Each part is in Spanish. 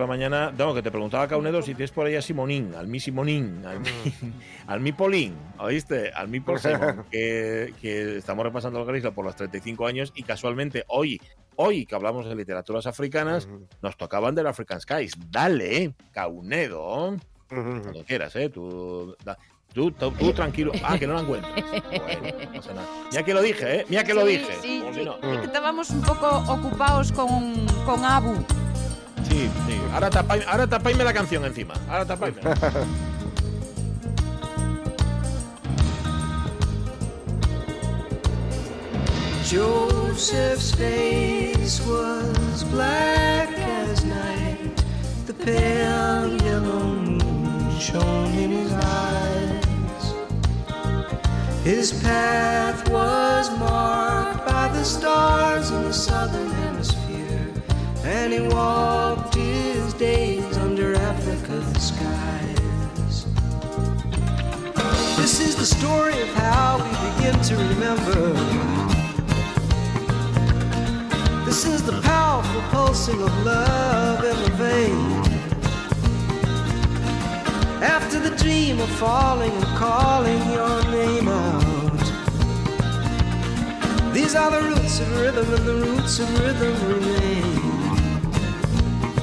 De la mañana, no, que te preguntaba Caunedo si tienes por ahí a Simonín, al mi Simonín, al mi, al mi Polín, ¿oíste? Al mi Paul que, que, estamos repasando el Grisla por los 35 años y casualmente hoy, hoy que hablamos de literaturas africanas, nos tocaban del African Skies. Dale, Caunedo, cuando quieras, ¿eh? Tú, Tú, tú, tranquilo. Ah, que no la encuentras. Bueno, no pasa nada. Mira que lo dije, ¿eh? Mira que lo dije. Sí, sí. que estábamos un poco ocupados con, con Abu. Sí, sí. Ahora tapáis, ahora tapáisme la canción encima. Ahora tapáisme. Joseph's face was black as night. The pale yellow moon shone in his eyes. His path was marked by the stars in the southern hemisphere and he walked his days under Africa's skies. This is the story of how we begin to remember. This is the powerful pulsing of love in the vein. After the dream of falling and calling your name out. These are the roots of rhythm, and the roots of rhythm remain.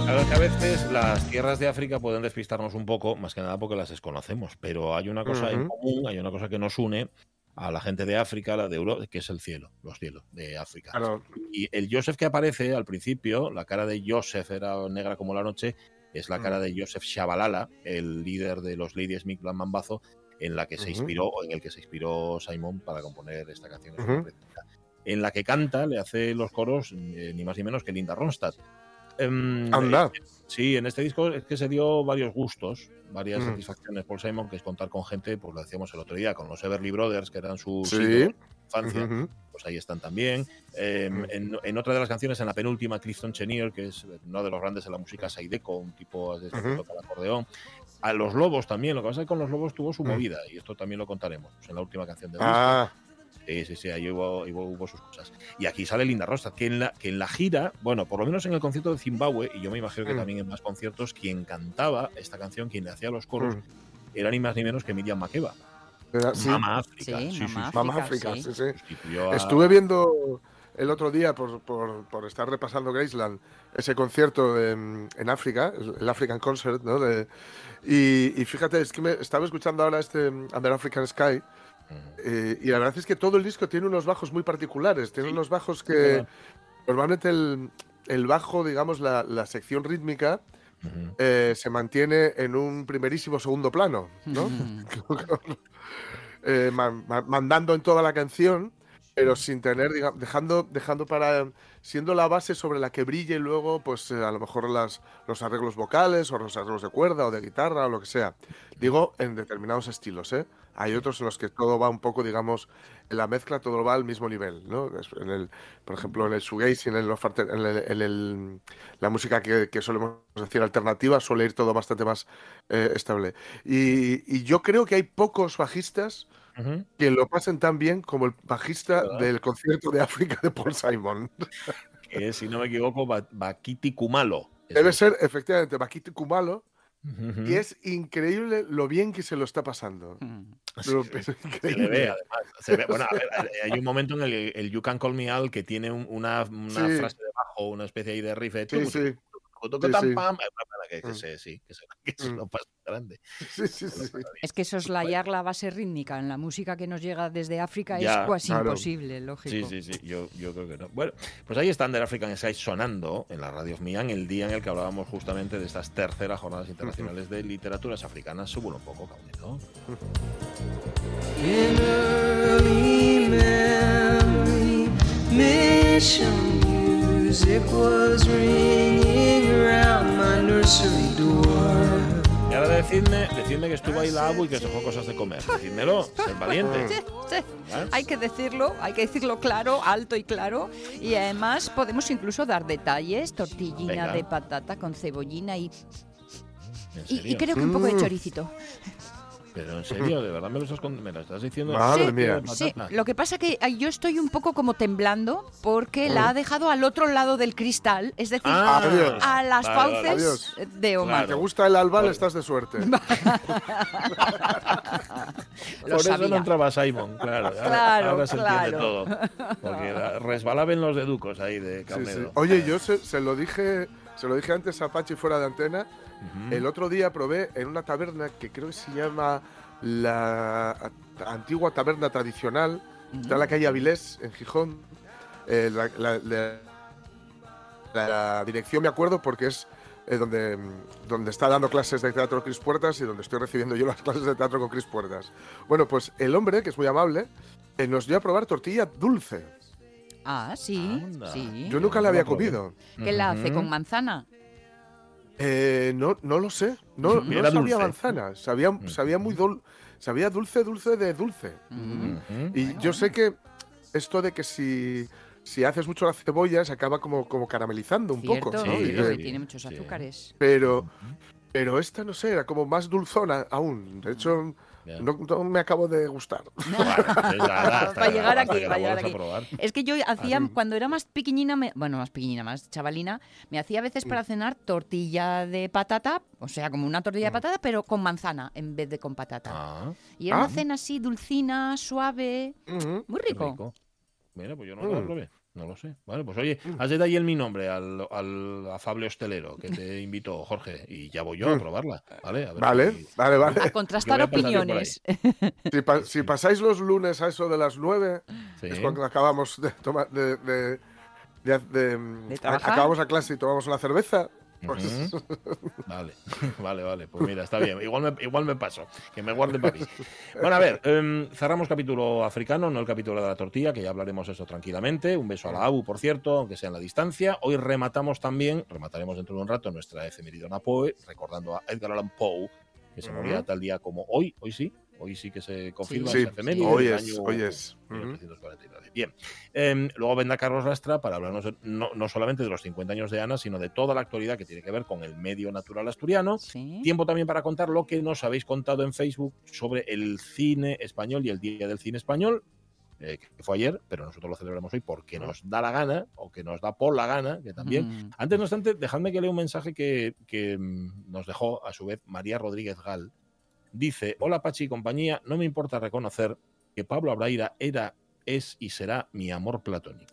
Claro que a veces las tierras de África pueden despistarnos un poco, más que nada porque las desconocemos, pero hay una cosa en común, hay una cosa que nos une a la gente de África, la de Europa, que es el cielo, los cielos de África. Y el Joseph que aparece al principio, la cara de Joseph era negra como la noche, es la cara de Joseph Shabalala, el líder de los Lady Smith Mambazo, en la que se inspiró, o en el que se inspiró Simon para componer esta canción. En la que canta, le hace los coros, eh, ni más ni menos que Linda Ronstadt. Em, Anda. Eh, sí, en este disco es que se dio varios gustos, varias satisfacciones por Simon, que es contar con gente, pues lo decíamos el otro día, con los Everly Brothers, que eran sus infancia, pues ahí están también. Em, en, otra de las canciones, en la penúltima, Clifton Chenier, que es uno de los grandes de la música Saideco, un tipo de uh acordeón. A los Lobos también, lo que pasa es que con los Lobos tuvo su mm. movida, y esto también lo contaremos en la última canción de ah. Sí, sí, sí, ahí hubo, sus cosas. Y aquí sale Linda Rosta, que en, la, que en la gira, bueno, por lo menos en el concierto de Zimbabue, y yo me imagino que mm. también en más conciertos, quien cantaba esta canción, quien le hacía los coros, mm. era ni más ni menos que Miriam Makeba. Mama África. Sí, sí, Mama África, sí, sí. Estuve viendo el otro día, por, por, estar repasando Graceland, ese concierto en, África, el African Concert, ¿no? y, y, fíjate, es que me estaba escuchando ahora este Under African Sky, eh, y la verdad es que todo el disco tiene unos bajos muy particulares, tiene unos bajos que normalmente el, bajo, digamos, la, sección rítmica, eh, se mantiene en un primerísimo segundo plano, ¿no? Eh, mandando en toda la canción, pero sin tener, digamos, dejando, dejando para, siendo la base sobre la que brille luego, pues a lo mejor las, los arreglos vocales o los arreglos de cuerda o de guitarra o lo que sea. Digo, en determinados estilos, ¿eh? Hay otros en los que todo va un poco, digamos, en la mezcla todo va al mismo nivel, ¿no? En el, por ejemplo, en el shoegaze, en, el, en, el, la música que, que, solemos decir alternativa, suele ir todo bastante más eh, estable. Y, yo creo que hay pocos bajistas que lo pasen tan bien como el bajista del concierto de África de Paul Simon. que si no me equivoco, Bakiti Kumalo. Debe ser, efectivamente, Bakiti Kumalo y es increíble lo bien que se lo está pasando. Se, le ve, además. Bueno, a ver, hay un momento en el, el You Can Call Me Al que tiene una, una frase debajo, una especie de riff. Sí, sí que, se, sí, que, se, que lo pasa grande. Es que soslayar la base rítmica en la música que nos llega desde África es casi imposible, lógico. Sí, sí, sí, yo, yo, creo que no. Bueno, pues ahí está Under African Sky sonando en la radio mía en el día en el que hablábamos justamente de estas terceras jornadas internacionales de literaturas africanas. Subo un poco, cabrón. Y ahora decidme, decidme que estuvo ahí la abu y que se fue cosas de comer. Decídmelo, ser valiente. Sí, sí. Hay que decirlo, hay que decirlo claro, alto y claro. Y además podemos incluso dar detalles, tortillina de patata con cebollina y, y, creo que un poco de mm. choricito. Pero en serio, de verdad me lo estás, me lo estás diciendo. Madre mía. Sí, lo que pasa que yo estoy un poco como temblando porque la ha dejado al otro lado del cristal, es decir, ah, a las fauces de Omar. Si te gusta el albal, estás de suerte. Por eso no entraba Simon, claro. Claro, ahora, se entiende todo. Porque resbalaban los deducos ahí de Carnedo. Oye, yo se, se, lo dije, se lo dije antes a Pachi fuera de antena el otro día probé en una taberna que creo que se llama la antigua taberna tradicional, está en la calle Avilés, en Gijón. Eh, la, dirección me acuerdo porque es eh, donde, donde está dando clases de teatro Cris Puertas y donde estoy recibiendo yo las clases de teatro con Cris Puertas. Bueno, pues el hombre, que es muy amable, eh, nos dio a probar tortilla dulce. Ah, sí, sí. Yo nunca la había comido. ¿Qué la hace con manzana? Eh, no, no lo sé. No, no sabía manzana. Sabía, sabía muy dul, sabía dulce, dulce de dulce. Y yo sé que esto de que si, si haces mucho la cebolla se acaba como, como caramelizando un poco. ¿no? tiene muchos azúcares. Pero, pero esta no sé, era como más dulzona aún. De hecho, no, me acabo de gustar. para llegar aquí, para llegar aquí. Es que yo hacía, cuando era más pequeñina, bueno, más pequeñina, más chavalina, me hacía a veces para cenar tortilla de patata, o sea, como una tortilla de mm. patata, pero con manzana en vez de con patata. Ah. Y era una ah. cena así, dulcina, suave, muy rico. Mira, pues yo no lo mm. probé. No lo sé. Vale, pues oye, mm. has de ahí el mi nombre al, al, afable hostelero que te invitó, Jorge, y ya voy yo a mm. probarla. Vale, vale, vale, vale. A contrastar opiniones. Si, pasáis los lunes a eso de las nueve, es cuando acabamos de tomar. De, de, de, acabamos a clase y tomamos una cerveza. Vale, vale, vale. Pues mira, está bien. Igual me, igual me paso. Que me guarden para mí. Bueno, a ver, em, cerramos capítulo africano, no el capítulo de la tortilla, que ya hablaremos eso tranquilamente. Un beso a la ABU, por cierto, aunque sea en la distancia. Hoy rematamos también, remataremos dentro de un rato nuestra efemeridona Poe, recordando a Edgar Allan Poe, que se moría tal día como hoy, hoy sí, Hoy sí que se confirma sí, sí. Hoy es, hoy es. Bien. Em, luego vendrá Carlos Lastra para hablarnos no, solamente de los 50 años de Ana, sino de toda la actualidad que tiene que ver con el medio natural asturiano. Tiempo también para contar lo que nos habéis contado en Facebook sobre el cine español y el Día del Cine Español. Eh, que fue ayer, pero nosotros lo celebramos hoy porque nos da la gana, o que nos da por la gana, que también. Antes, no obstante, dejadme que lea un mensaje que, que mm, nos dejó a su vez María Rodríguez Gal, Dice, hola Pachi y compañía, no me importa reconocer que Pablo Abraira era, es y será mi amor platónico.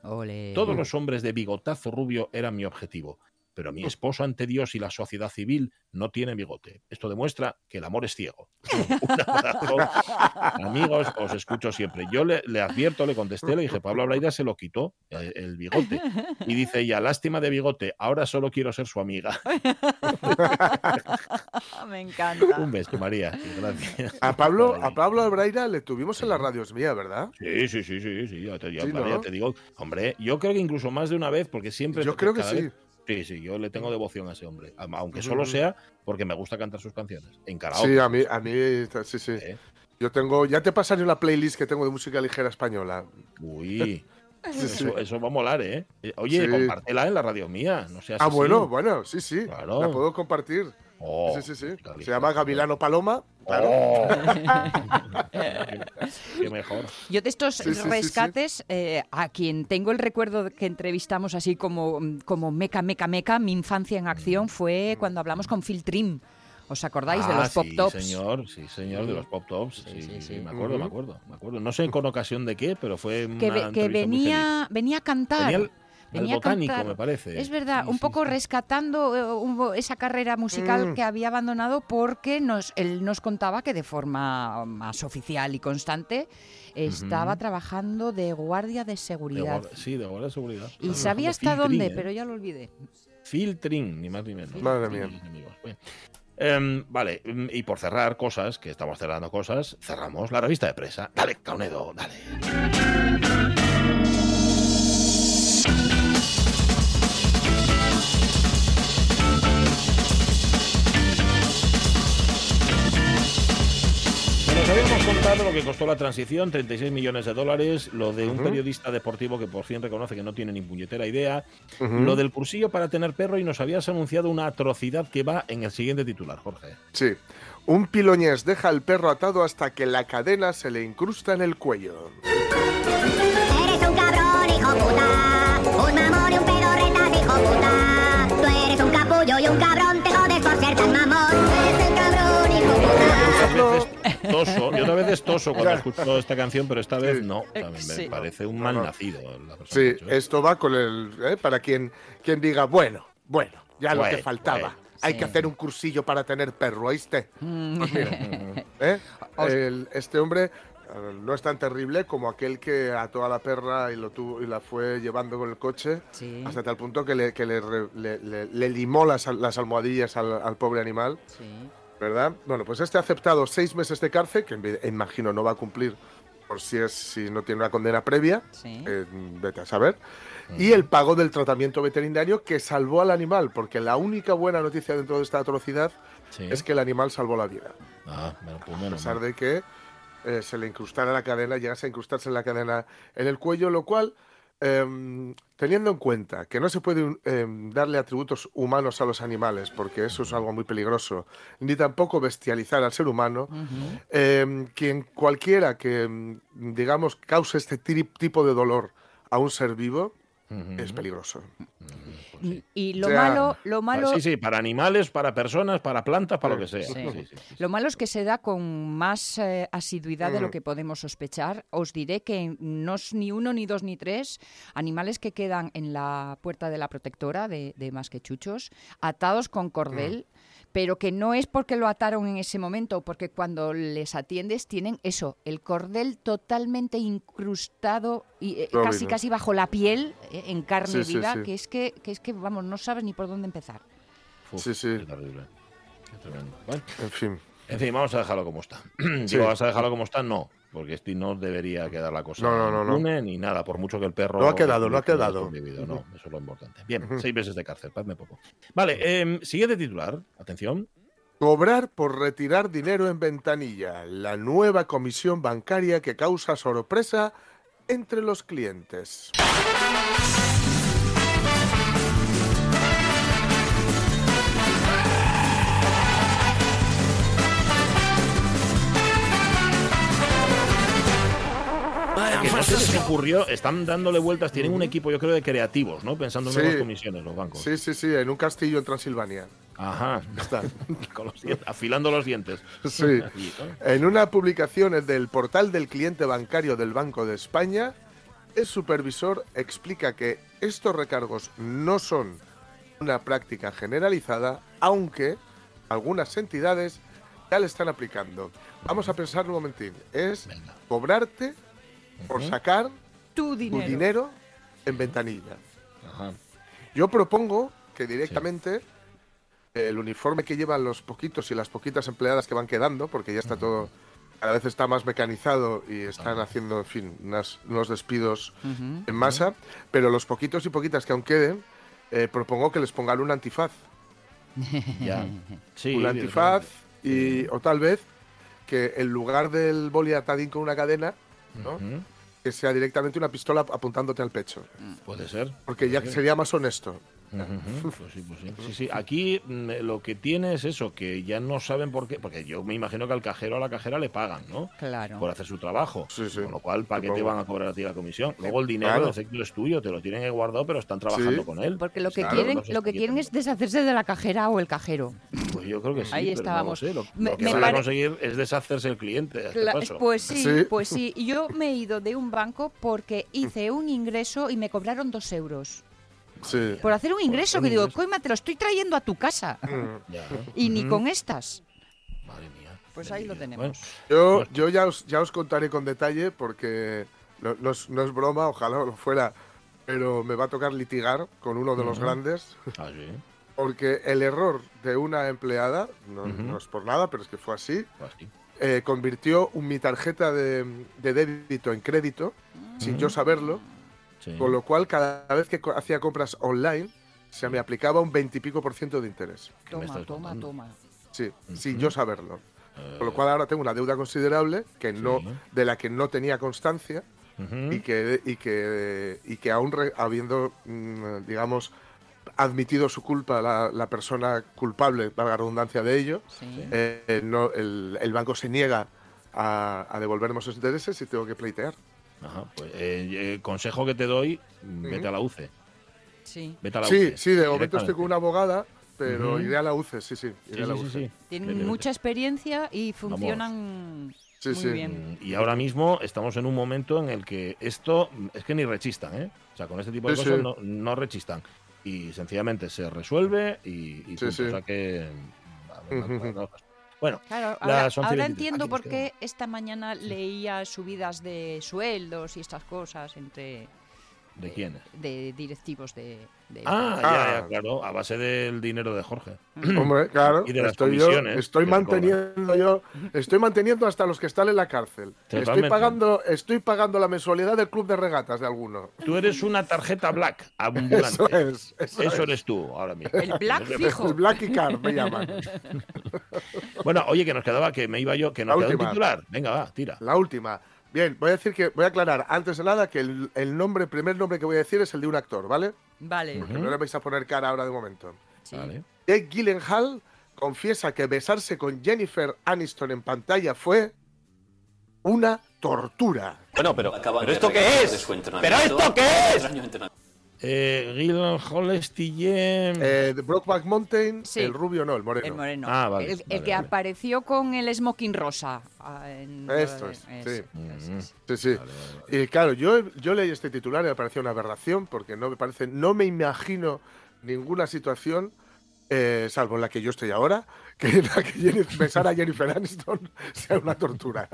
Todos los hombres de bigotazo rubio eran mi objetivo pero mi esposo ante Dios y la sociedad civil no tiene bigote. Esto demuestra que el amor es ciego. Amigos, os escucho siempre. Yo le, advierto, le contesté, le dije, Pablo Abraida se lo quitó eh, el, bigote. Y dice ella, lástima de bigote, ahora solo quiero ser su amiga. Me encanta. Un beso, María. Gracias. A Pablo, a Pablo Abraida le tuvimos en las radios mía, ¿verdad? Sí, sí, sí, sí, sí. Ya te, te, digo, hombre, yo creo que incluso más de una vez, porque siempre... Yo creo que sí. Sí, sí, yo le tengo devoción a ese hombre. Aunque solo sea porque me gusta cantar sus canciones. En Sí, a mí, a mí, sí, sí. Yo tengo, ya te pasaré una playlist que tengo de música ligera española. Uy. eso, va a molar, ¿eh? eh oye, compártela en la radio mía. No ah, bueno, bueno, sí, sí. La puedo compartir. Oh, sí, sí, sí. Se llama Gavilano Paloma. Claro. Oh. qué, mejor. Yo de estos rescates, eh, a quien tengo el recuerdo que entrevistamos así como, como meca, meca, meca, mi infancia en acción fue cuando hablamos con Phil Trim. ¿Os acordáis de los pop tops? Sí, señor, sí, señor, de los pop tops. Sí, sí, sí, me acuerdo, me acuerdo, me acuerdo. No sé con ocasión de qué, pero fue que, que venía, venía a cantar el botánico, me parece. Es verdad, un poco rescatando eh, esa carrera musical mm. que había abandonado porque nos, él nos contaba que de forma más oficial y constante estaba trabajando de guardia de seguridad. sí, de guardia de seguridad. Y sabía hasta dónde, ¿eh? pero ya lo olvidé. Filtrin, ni más ni menos. Madre mía. Em, vale, y por cerrar cosas, que estamos cerrando cosas, cerramos la revista de presa. Dale, Caunedo, dale. Contado lo que costó la transición, 36 millones de dólares, lo de un periodista deportivo que por fin reconoce que no tiene ni puñetera idea, lo del cursillo para tener perro y nos habías anunciado una atrocidad que va en el siguiente titular, Jorge. Sí. Un piloñés deja al perro atado hasta que la cadena se le incrusta en el cuello. Eres un cabrón, hijo puta. Un mamón y un pedorreta, hijo puta. Tú eres un capullo y un cabrón, Toso. Yo otra vez es toso cuando escucho esta canción, pero esta vez no. O sea, me Sí. parece un mal nacido. Sí, esto. va con el. ¿eh? Para quien, quien diga, bueno, bueno, ya lo Bueno, que faltaba. bueno. Hay Sí. que hacer un cursillo para tener perro, ¿oíste? Mm. Pues mira, ¿eh? El- este hombre eh, no es tan terrible como aquel que ató a la perra y, lo tuvo, y la fue llevando con el coche Sí. hasta tal punto que le, que le, re- le- le- le limó las, las almohadillas al, al pobre animal, Sí. ¿Verdad? Bueno, pues este ha aceptado seis meses de cárcel, que imagino no va a cumplir por si, es, si no tiene una condena previa, Sí. eh, vete a saber, y el pago del tratamiento veterinario que salvó al animal, porque la única buena noticia dentro de esta atrocidad Sí. es que el animal salvó la vida. Ah, bueno, pues A menos pesar mal. de que eh, se le incrustara la cadena, llegase a incrustarse la cadena en el cuello, lo cual, em, teniendo en cuenta que no se puede em, darle atributos humanos a los animales, porque eso es algo muy peligroso, ni tampoco bestializar al ser humano, em, quien cualquiera que, digamos, cause este tipo de dolor a un ser vivo, es peligroso. Pues sí. Y lo O sea, malo, lo malo, Sí, sí, para animales, para personas, para plantas, para lo que sea. Sí. Sí, sí, sí. Lo malo es que se da con más eh, asiduidad de lo Mm. que podemos sospechar. Os diré que no es ni uno, ni dos, ni tres animales que quedan en la puerta de la protectora de, de Más que Chuchos, atados con cordel, pero que no es porque lo ataron en ese momento, porque cuando les atiendes tienen eso, el cordel totalmente incrustado y eh, casi casi bajo la piel, eh, en carne Sí, viva, sí. que es que, que es que vamos, no sabes ni por dónde empezar. Uf, Sí, sí. Qué terrible. Qué tremendo. Bueno, En fin. en fin, vamos a dejarlo como está. Sí. Digo, ¿vas a dejarlo como está? No, porque este no debería quedar la cosa No, no, no, ni nada, por mucho que el perro... No ha quedado, no ha quedado. No, eso es lo importante. Bien, seis meses de cárcel, padme poco. Vale, em, siguiente titular. Atención. Cobrar por retirar dinero en ventanilla, la nueva comisión bancaria que causa sorpresa entre los clientes. No les ocurrió, están dándole vueltas, tienen un equipo, yo creo, de creativos, ¿no? Pensando en Sí. nuevas comisiones, los bancos. Sí, sí, sí, en un castillo en Transilvania. Ajá. Está. Con los dientes- afilando los dientes. Sí. En una publicación del portal del cliente bancario del Banco de España, el supervisor explica que estos recargos no son una práctica generalizada, aunque algunas entidades ya le están aplicando. Vamos a pensar un momentín. Es Venga. cobrarte por sacar Tu tu dinero. dinero en ventanilla. Ajá. Yo propongo que directamente el uniforme que llevan los poquitos y las poquitas empleadas que van quedando, porque ya está todo, cada vez está más mecanizado y están haciendo, en fin, unas- unos despidos en masa, pero los poquitos y poquitas que aún queden, eh, propongo que les pongan un antifaz. Ya. Sí, un antifaz y, o tal vez que en lugar del boli atadín con una cadena, ¿no? Que sea directamente una pistola apuntándote al pecho, Puede ser. porque ya sería más honesto. Pues sí, pues sí. Sí, sí. Aquí mm, lo que tiene es eso, que ya no saben por qué, porque yo me imagino que al cajero o a la cajera le pagan, ¿no? Claro. Por hacer su trabajo. Sí, sí. Con lo cual, ¿para qué te van a cobrar a ti la comisión? Luego el dinero, Claro. en efecto, es tuyo, te lo tienen guardado, pero están trabajando Sí. con él. Porque lo que Claro, quieren, no lo que quieren es deshacerse de la cajera o el cajero. Pues yo creo que sí. Ahí pero estábamos. No lo, sé. Lo, Me- lo que me van a conseguir es deshacerse el cliente. este paso. pues sí, Sí. pues sí. Yo me he ido de un banco porque hice un ingreso y me cobraron dos euros. Sí. Por hacer un ingreso, que digo, coima, te lo estoy trayendo a tu casa. Mm. Y ni Ujú. con estas. Madre mía. Pues ahí lo tenemos. Yo, yo ya, os, ya os contaré con detalle porque no, no es, no es broma, ojalá lo fuera, pero me va a tocar litigar con uno de los grandes ah, sí. porque el error de una empleada, no, Ujú. no es por nada, pero es que fue así, sí. eh, convirtió un- mi tarjeta de, de débito en crédito sin yo saberlo, Sí. con lo cual cada vez que hacía compras online se me aplicaba un veintipico por ciento de interés. ¿Qué me Toma, toma, toma. Sí, sin Ujú. yo saberlo. Con lo cual ahora tengo una deuda considerable que no, de la que no tenía constancia y, que, y, que, y que aún habiendo, mm, digamos, admitido su culpa la, persona culpable, valga redundancia de ello, eh, no, el, banco se niega a, devolverme esos intereses y tengo que pleitear. Ajá, pues eh, eh, consejo que te doy, vete a la UCE. Sí. Vete a la sí, sí, de momento estoy con una abogada, pero iré a la UCE, sí, sí. Iré a la UCE. Tienen mucha experiencia y funcionan muy bien. Y ahora mismo estamos en un momento en el que esto es que ni rechistan, ¿eh? O sea, con este tipo de cosas no, no rechistan y sencillamente se resuelve y, y o sea que bueno, ahora, entiendo por qué esta mañana leía subidas de sueldos y estas cosas entre ¿De quiénes? De directivos de. ah, ya, ah. claro, a base del dinero de Jorge. Mm. Hombre, claro. Y de las estoy yo, estoy manteniendo yo, estoy manteniendo hasta los que están en la cárcel. Estoy pagando, estoy pagando la mensualidad del club de regatas de alguno. Tú eres una tarjeta black ambulante. Eso es. Eso, eres tú ahora mismo. El black fijo. El black y card me llaman. bueno, oye, que nos quedaba, que me iba yo, que nos quedaba un titular. Venga, va, tira. La última. Bien, voy a decir que voy a aclarar antes de nada que el, nombre, primer nombre que voy a decir es el de un actor, ¿vale? Vale. Porque no le vais a poner cara ahora de momento. Sí. Vale. Jake Gyllenhaal confiesa que besarse con Jennifer Aniston en pantalla fue una tortura. Bueno, pero, ¿pero esto qué es? ¿Pero esto qué es? Eh, Gil Holestillem. Eh, Brokeback Mountain, el rubio no, el moreno. El moreno. Ah, vale. El, que apareció con el smoking rosa. Ah, Esto es, sí. Sí, sí. Y claro, yo, yo leí este titular y me pareció una aberración porque no me parece, no me imagino ninguna situación, eh, salvo en la que yo estoy ahora, que la que besar a Jennifer Aniston sea una tortura.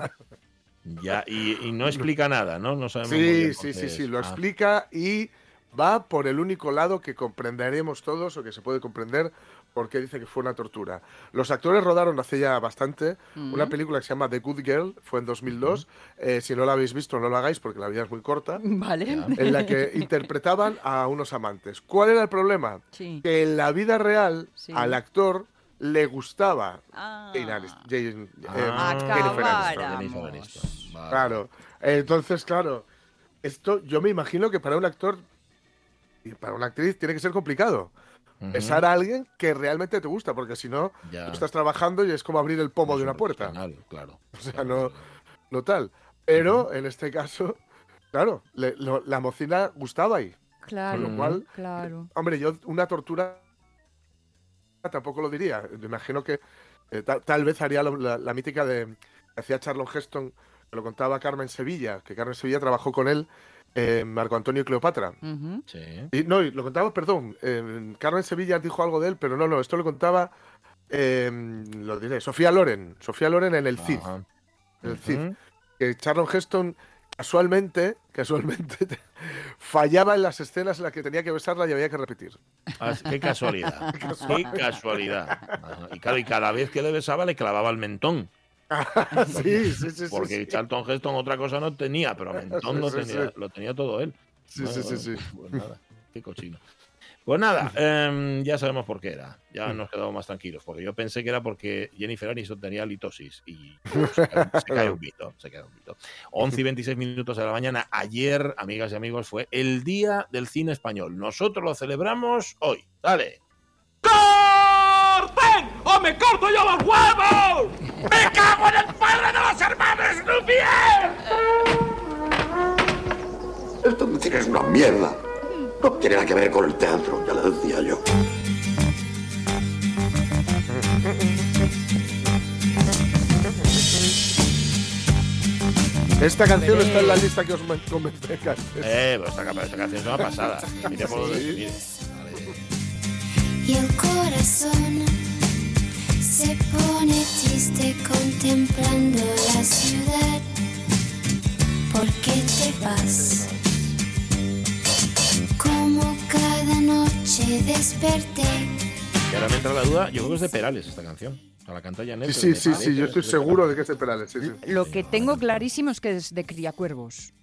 Ya, y, no explica nada, ¿no? No sabemos. Sí, sí, sí, sí, lo ah. explica y va por el único lado que comprenderemos todos o que se puede comprender porque dice que fue una tortura. Los actores rodaron hace ya bastante una película que se llama The Good Girl, fue en 2002. Eh, si no la habéis visto, no lo hagáis porque la vida es muy corta. Vale. En la que interpretaban a unos amantes. ¿Cuál era el problema? Que en la vida real al actor le gustaba ah. Jane, ah, Claro. Entonces, claro, esto yo me imagino que para un actor y para una actriz tiene que ser complicado. Besar a alguien que realmente te gusta, porque si no, tú estás trabajando y es como abrir el pomo de una puerta. Claro. O sea, no, no tal. Pero en este caso, claro, la mocina gustaba ahí. Claro, Con lo cual, claro. Hombre, yo una tortura tampoco lo diría. Me imagino que eh, tal, vez haría la, mítica de hacía Charlon Heston, que lo contaba Carmen Sevilla, que Carmen Sevilla trabajó con él eh, Marco Antonio Cleopatra. sí. Y no, lo contaba, perdón, eh, Carmen Sevilla dijo algo de él, pero no, no, esto lo contaba, em, lo diré, Sofía Loren, Sofía Loren en el CID. El CID. Que Charlon Heston casualmente, casualmente fallaba en las escenas en las que tenía que besarla y había que repetir. Ah, qué casualidad. qué casualidad. Y claro, y cada vez que le besaba le clavaba el mentón. sí, sí, sí. Porque Charlton Heston otra cosa no tenía, pero Mentón no tenía, lo tenía todo él. Sí, sí, sí, sí. Pues nada, qué cochino. Pues nada, em, ya sabemos por qué era. Ya nos quedamos más tranquilos. Porque yo pensé que era porque Jennifer Aniston tenía litosis y se, cae, un mito. Se cae un mito. 11 y 26 minutos de la mañana. Ayer, amigas y amigos, fue el Día del Cine Español. Nosotros lo celebramos hoy. Dale. ¡Corten! ¡O me corto yo los huevos! ¡Me cago en el padre de los hermanos Lumière! Esto me es una mierda. No tiene nada que ver con el teatro, ya lo decía yo. Esta canción está en la lista que os comenté antes. Eh, pues esta, esta canción es una pasada. Mire por sí. y el corazón se pone triste contemplando la ciudad. ¿Por qué te vas? Como cada noche desperté. Y ahora me entra la duda, yo creo que es de Perales esta canción. A la canta Janet. Sí, sí, sí, sí, yo estoy seguro de que es de Perales. Lo que tengo clarísimo es que es de Criacuervos.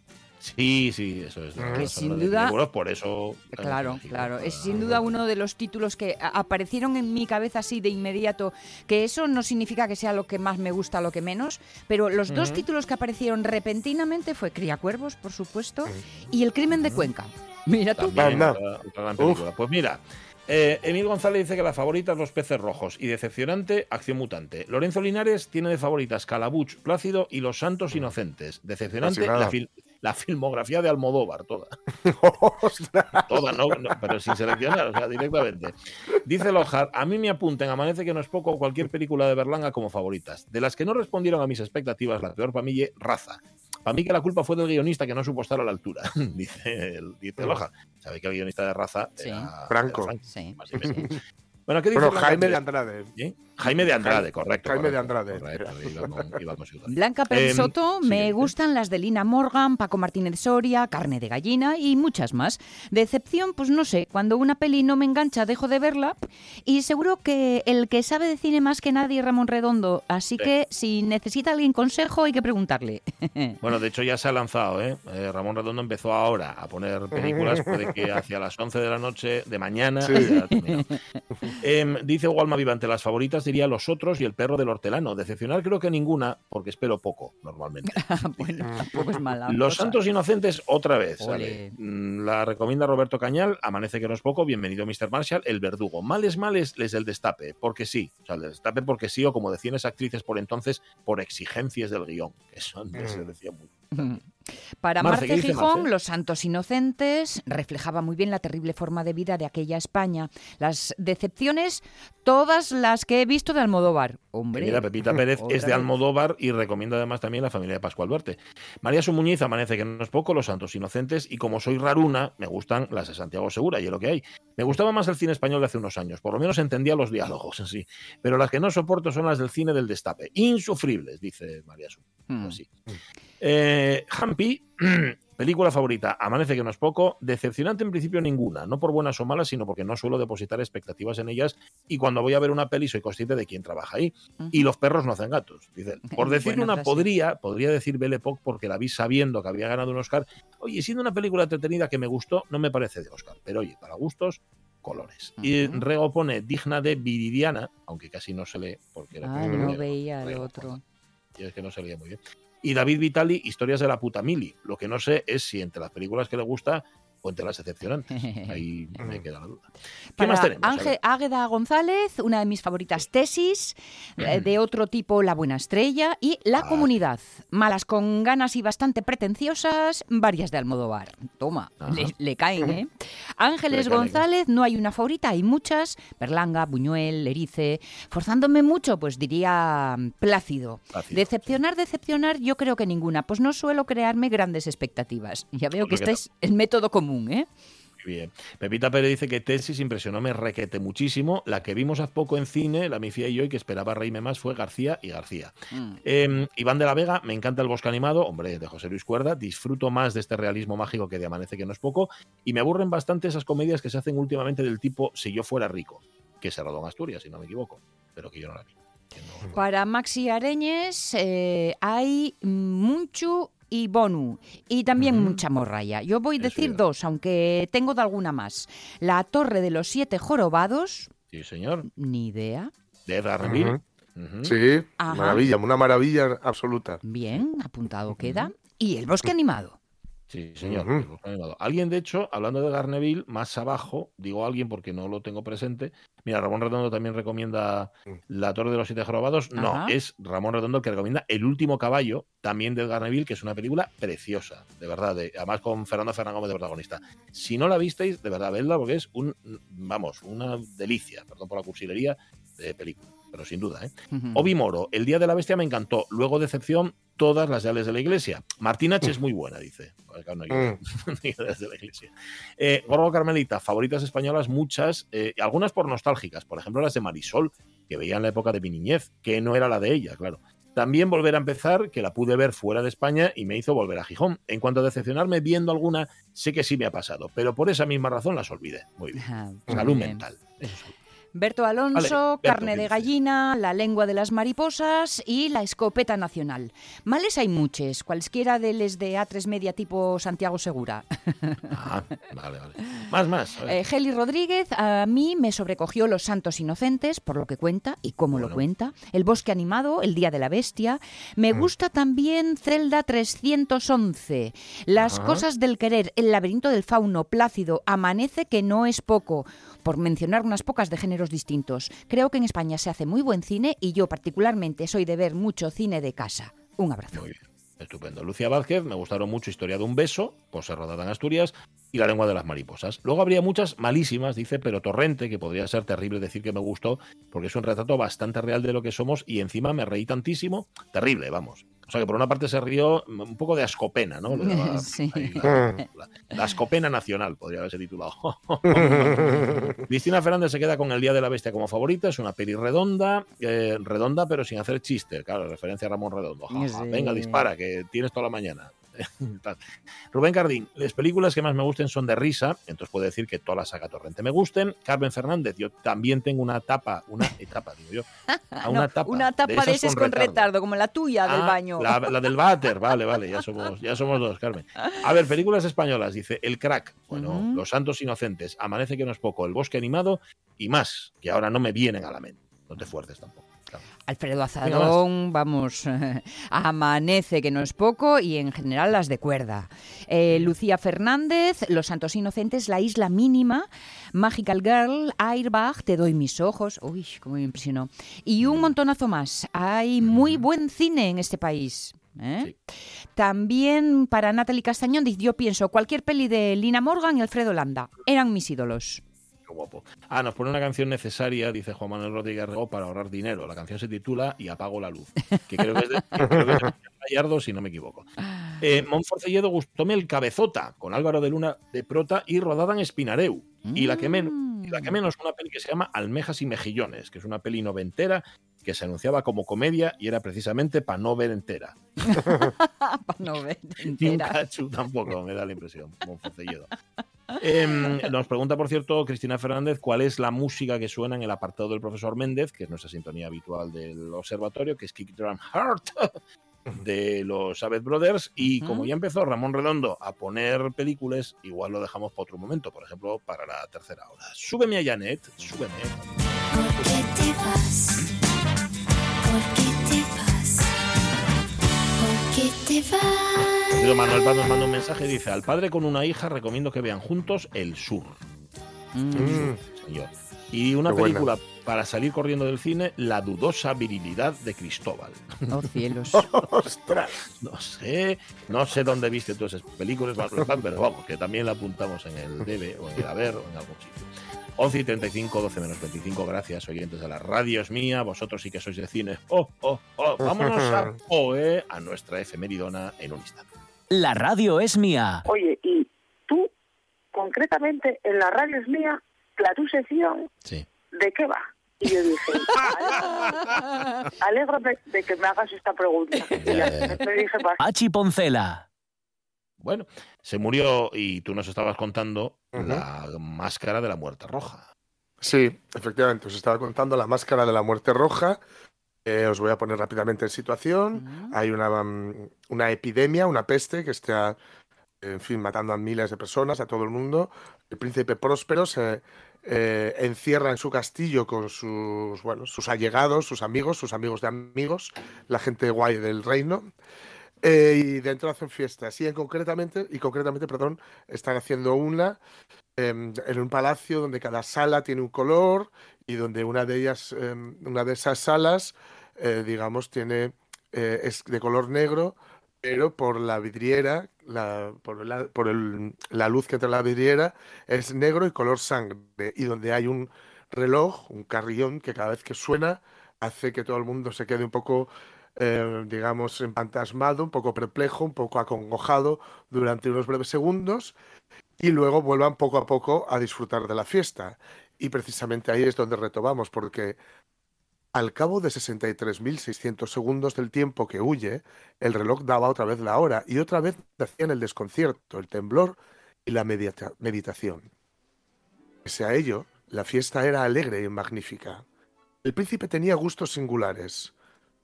Sí, sí, eso es. Que sin duda. por eso. Claro, claro. Es sin duda uno de los títulos que aparecieron en mi cabeza así de inmediato. Que eso no significa que sea lo que más me gusta, lo que menos. Pero los dos títulos que aparecieron repentinamente fue Criacuervos, por supuesto, y El crimen de Cuenca. Mira tú. Pues mira. Eh, Emil González dice que la favorita es Los peces rojos y decepcionante Acción Mutante. Lorenzo Linares tiene de favoritas Calabuch, Plácido y Los Santos Inocentes. Decepcionante la, la filmografía de Almodóvar, toda. toda, no, pero sin seleccionar, o sea, directamente. Dice Lockhart, a mí me apunten, amanece que no es poco, cualquier película de Berlanga como favoritas. De las que no respondieron a mis expectativas, la peor para mí, Raza. Para mí que la culpa fue del guionista que no supo estar a la altura, dice, dice Lockhart. Sabe que el guionista de Raza era Franco. sí. Bueno, ¿qué dice bueno, Jaime de Andrade. ¿Sí? Jaime de Andrade, correcto. Jaime de Andrade. Blanca Pérez em, Soto, me gustan las de Lina Morgan, Paco Martínez Soria, Carne de Gallina y muchas más. Decepción, pues no sé, cuando una peli no me engancha dejo de verla y seguro que el que sabe de cine más que nadie es Ramón Redondo, así que si necesita alguien consejo hay que preguntarle. Bueno, de hecho ya se ha lanzado, ¿eh? eh Ramón Redondo empezó ahora a poner películas, puede que hacia las 11 de la noche de mañana. eh, dice Walma Vivante, las favoritas diría Los Otros y El Perro del Hortelano. Decepcionar creo que ninguna, porque espero poco, normalmente. bueno, es mala Los Santos Inocentes, otra vez. Mm, la recomienda Roberto Cañal, Amanece que no es poco, bienvenido Mr. Marshall, El Verdugo. Males, males, les del destape, porque sí. O sea, el destape porque sí, o como decían esas actrices por entonces, por exigencias del guion, que son, se mm. decía muy. Para Marce, Gijón, Los Santos Inocentes reflejaba muy bien la terrible forma de vida de aquella España. Las decepciones, todas las que he visto de Almodóvar. Hombre. Mira, Pepita Pérez es de Almodóvar y recomienda además también la familia de Pascual Verte. María Sumuñiz amanece que no es poco, Los Santos Inocentes, y como soy raruna, me gustan las de Santiago Segura, y es lo que hay. Me gustaba más el cine español de hace unos años, por lo menos entendía los diálogos, así. Pero las que no soporto son las del cine del destape. Insufribles, dice María Sumuñiz. Hmm. Eh, Hampi, película favorita, Amanece que no es poco, decepcionante en principio ninguna, no por buenas o malas, sino porque no suelo depositar expectativas en ellas y cuando voy a ver una peli soy consciente de quién trabaja ahí. Y los perros no hacen gatos. Por decir una, podría, podría decir Belle Époque porque la vi sabiendo que había ganado un Oscar. Oye, siendo una película entretenida que me gustó, no me parece de Oscar, pero oye, para gustos, colores. Y Rego pone digna de Viridiana, aunque casi no se lee porque era ah, no veía el otro. Y es que no se leía muy bien. Y David Vitali, Historias de la puta mili. Lo que no sé es si entre las películas que le gusta o entre las decepcionantes. Ahí me queda la duda. ¿Qué más tenemos? Ángel Águeda González, una de mis favoritas tesis, eh, de otro tipo La Buena Estrella y La ah. Comunidad. Malas con ganas y bastante pretenciosas, varias de Almodóvar. Toma, le, caen, ¿eh? Ángeles González, no hay una favorita, hay muchas. Berlanga, Buñuel, Erice. Forzándome mucho, pues diría mm, Plácido. Decepcionar, decepcionar, yo creo que ninguna. Pues no suelo crearme grandes expectativas. Ya veo que este es el método común, ¿eh? Bien. Pepita Pérez dice que Tesis impresionó, me requete muchísimo. La que vimos hace poco en cine, la Mifia y yo, y que esperaba reírme más, fue García y García. Mm. Em, Iván de la Vega, me encanta el bosque animado, hombre, de José Luis Cuerda. Disfruto más de este realismo mágico que de Amanece, que no es poco. Y me aburren bastante esas comedias que se hacen últimamente del tipo Si yo fuera rico, que se rodó en Asturias, si no me equivoco, pero que yo no la vi. Para Maxi Areñes eh, hay mucho y Bonu. Y también mucha morralla. Yo voy a decir dos, aunque tengo de alguna más. La Torre de los Siete Jorobados. Sí, señor. Ni idea. De Darby. Sí, maravilla, una maravilla absoluta. Bien, apuntado queda. Y el bosque animado. Sí, señor. Alguien, de hecho, hablando de Garneville, más abajo, digo alguien porque no lo tengo presente. Mira, Ramón Redondo también recomienda mm. La Torre de los Siete Jorobados. No, es Ramón Redondo el que recomienda El último caballo, también de Garneville, que es una película preciosa, de verdad. además con Fernando Fernández Gómez de protagonista. Si no la visteis, de verdad, vedla porque es un, vamos, una delicia, perdón por la cursilería, de película pero sin duda. ¿eh? Obi Moro, El Día de la Bestia me encantó. Luego, decepción, todas las leales de la Iglesia. Martín H. es muy buena, dice. de la Iglesia. Eh, Gorgo Carmelita, favoritas españolas, muchas, eh, algunas por nostálgicas. Por ejemplo, las de Marisol, que veía en la época de mi niñez, que no era la de ella, claro. También volver a empezar, que la pude ver fuera de España y me hizo volver a Gijón. En cuanto a decepcionarme viendo alguna, sé que sí me ha pasado, pero por esa misma razón las olvidé. Muy bien. Salud mental. Berto Alonso, Carne de Gallina, La Lengua de las Mariposas y La Escopeta Nacional. Males hay muchos, cualquiera de les de A3 Media tipo Santiago Segura. Ah, vale, vale. Más, más. Eh, Geli Rodríguez, a mí me sobrecogió Los Santos Inocentes, por lo que cuenta y cómo lo cuenta. El Bosque Animado, El Día de la Bestia. Me mm. gusta también Celda 311. Las Cosas del Querer, El Laberinto del Fauno, Plácido, Amanece, que no es poco por mencionar unas pocas de distintos. Creo que en España se hace muy buen cine y yo particularmente soy de ver mucho cine de casa. Un abrazo. Muy bien. Estupendo. Lucía Vázquez, me gustaron mucho Historia de un beso, por ser rodada en Asturias, y La lengua de las mariposas. Luego habría muchas malísimas, dice, pero Torrente, que podría ser terrible decir que me gustó, porque es un retrato bastante real de lo que somos y encima me reí tantísimo. Terrible, vamos. O sea que por una parte se rió un poco de ascopena, ¿no? sí. la, ascopena nacional, podría haberse titulado. Cristina Fernández se queda con El Día de la Bestia como favorita, es una peli redonda, eh, redonda pero sin hacer chiste, claro, referencia a Ramón Redondo. Venga, dispara, que tienes toda la mañana. Rubén Cardín, las películas que más me gusten son de risa, entonces puedo decir que toda la saga Torrente me gusten. Carmen Fernández, yo también tengo una tapa, una etapa, digo yo. una tapa, una tapa de, esas con, retardo. como la tuya del ah, baño. La, del váter, vale, vale, ya somos, ya somos dos, Carmen. A ver, películas españolas, dice El Crack, bueno, Los Santos Inocentes, Amanece que no es poco, El Bosque Animado y más, que ahora no me vienen a la mente. No te fuerces tampoco. Alfredo Azadón, vamos, amanece que no es poco y en general las de cuerda. Eh, Lucía Fernández, Los Santos Inocentes, La Isla Mínima, Magical Girl, Airbag, Te doy mis ojos, uy, cómo me impresionó. Y un montonazo más. Hay muy buen cine en este país. ¿eh? También para Natalie Castañón, yo pienso, cualquier peli de Lina Morgan y Alfredo Landa eran mis ídolos guapo. Ah, nos pone una canción necesaria, dice Juan Manuel Rodríguez para ahorrar dinero. La canción se titula Y apago la luz, que creo que es de, Gallardo, si no me equivoco. Eh, Monforcelledo gustóme el Cabezota, con Álvaro de Luna de prota y rodada en Espinareu. Y, la que menos, la que menos, una peli que se llama Almejas y Mejillones, que es una peli noventera que se anunciaba como comedia y era precisamente para no ver entera. para no ver entera. tampoco, me da la impresión. Em, nos pregunta, por cierto, Cristina Fernández, cuál es la música que suena en el apartado del profesor Méndez, que es nuestra sintonía habitual del observatorio, que es Kick Drum Heart de los Sabbath Brothers. Y como ya empezó Ramón Redondo a poner películas, igual lo dejamos para otro momento, por ejemplo, para la tercera hora. Súbeme a Janet, súbeme. ¿Por qué te vas? Manuel Paz nos manda un mensaje y dice: Al padre con una hija recomiendo que vean juntos El Sur. Mm. Y una película para salir corriendo del cine, La dudosa virilidad de Cristóbal. Oh, cielos. ¡Ostras! No sé, no sé dónde viste todas esas películas, pero vamos, que también la apuntamos en el debe o en el haber o en algún sitio. 11 y 35, 12 menos 25. Gracias, oyentes de la radio es mía. Vosotros sí que sois de cine. ¡Oh, oh, oh! Vámonos a OE, a nuestra efemeridona en un instante. La radio es mía. Oye, y tú, concretamente, en la radio es mía, la tu sección, ¿de qué va? Y yo dije, alegro de, que me hagas esta pregunta. Pachi Poncela. Bueno, se murió y tú nos estabas contando la máscara de la muerte roja. Sí, efectivamente, os estaba contando la máscara de la muerte roja, eh, os voy a poner rápidamente en situación. Hay una, mm, una, epidemia, una peste que está, en fin, matando a miles de personas, a todo el mundo. El príncipe próspero se eh, encierra en su castillo con sus, bueno, sus allegados, sus amigos, sus amigos de amigos, la gente guay del reino. Eh, y dentro hacen fiestas. Y en concretamente, y concretamente, perdón, están haciendo una em, en un palacio donde cada sala tiene un color y donde una de ellas, em, una de esas salas eh, digamos, tiene, eh, es de color negro, pero por la vidriera, la, por, la, por el, la luz que entra en la vidriera, es negro y color sangre. Y donde hay un reloj, un carrillón, que cada vez que suena hace que todo el mundo se quede un poco, eh, digamos, empantasmado, un poco perplejo, un poco acongojado durante unos breves segundos y luego vuelvan poco a poco a disfrutar de la fiesta. Y precisamente ahí es donde retomamos, porque al cabo de 63.600 segundos del tiempo que huye, el reloj daba otra vez la hora y otra vez hacían el desconcierto, el temblor y la meditación. Pese a ello, La fiesta era alegre y magnífica. El príncipe tenía gustos singulares.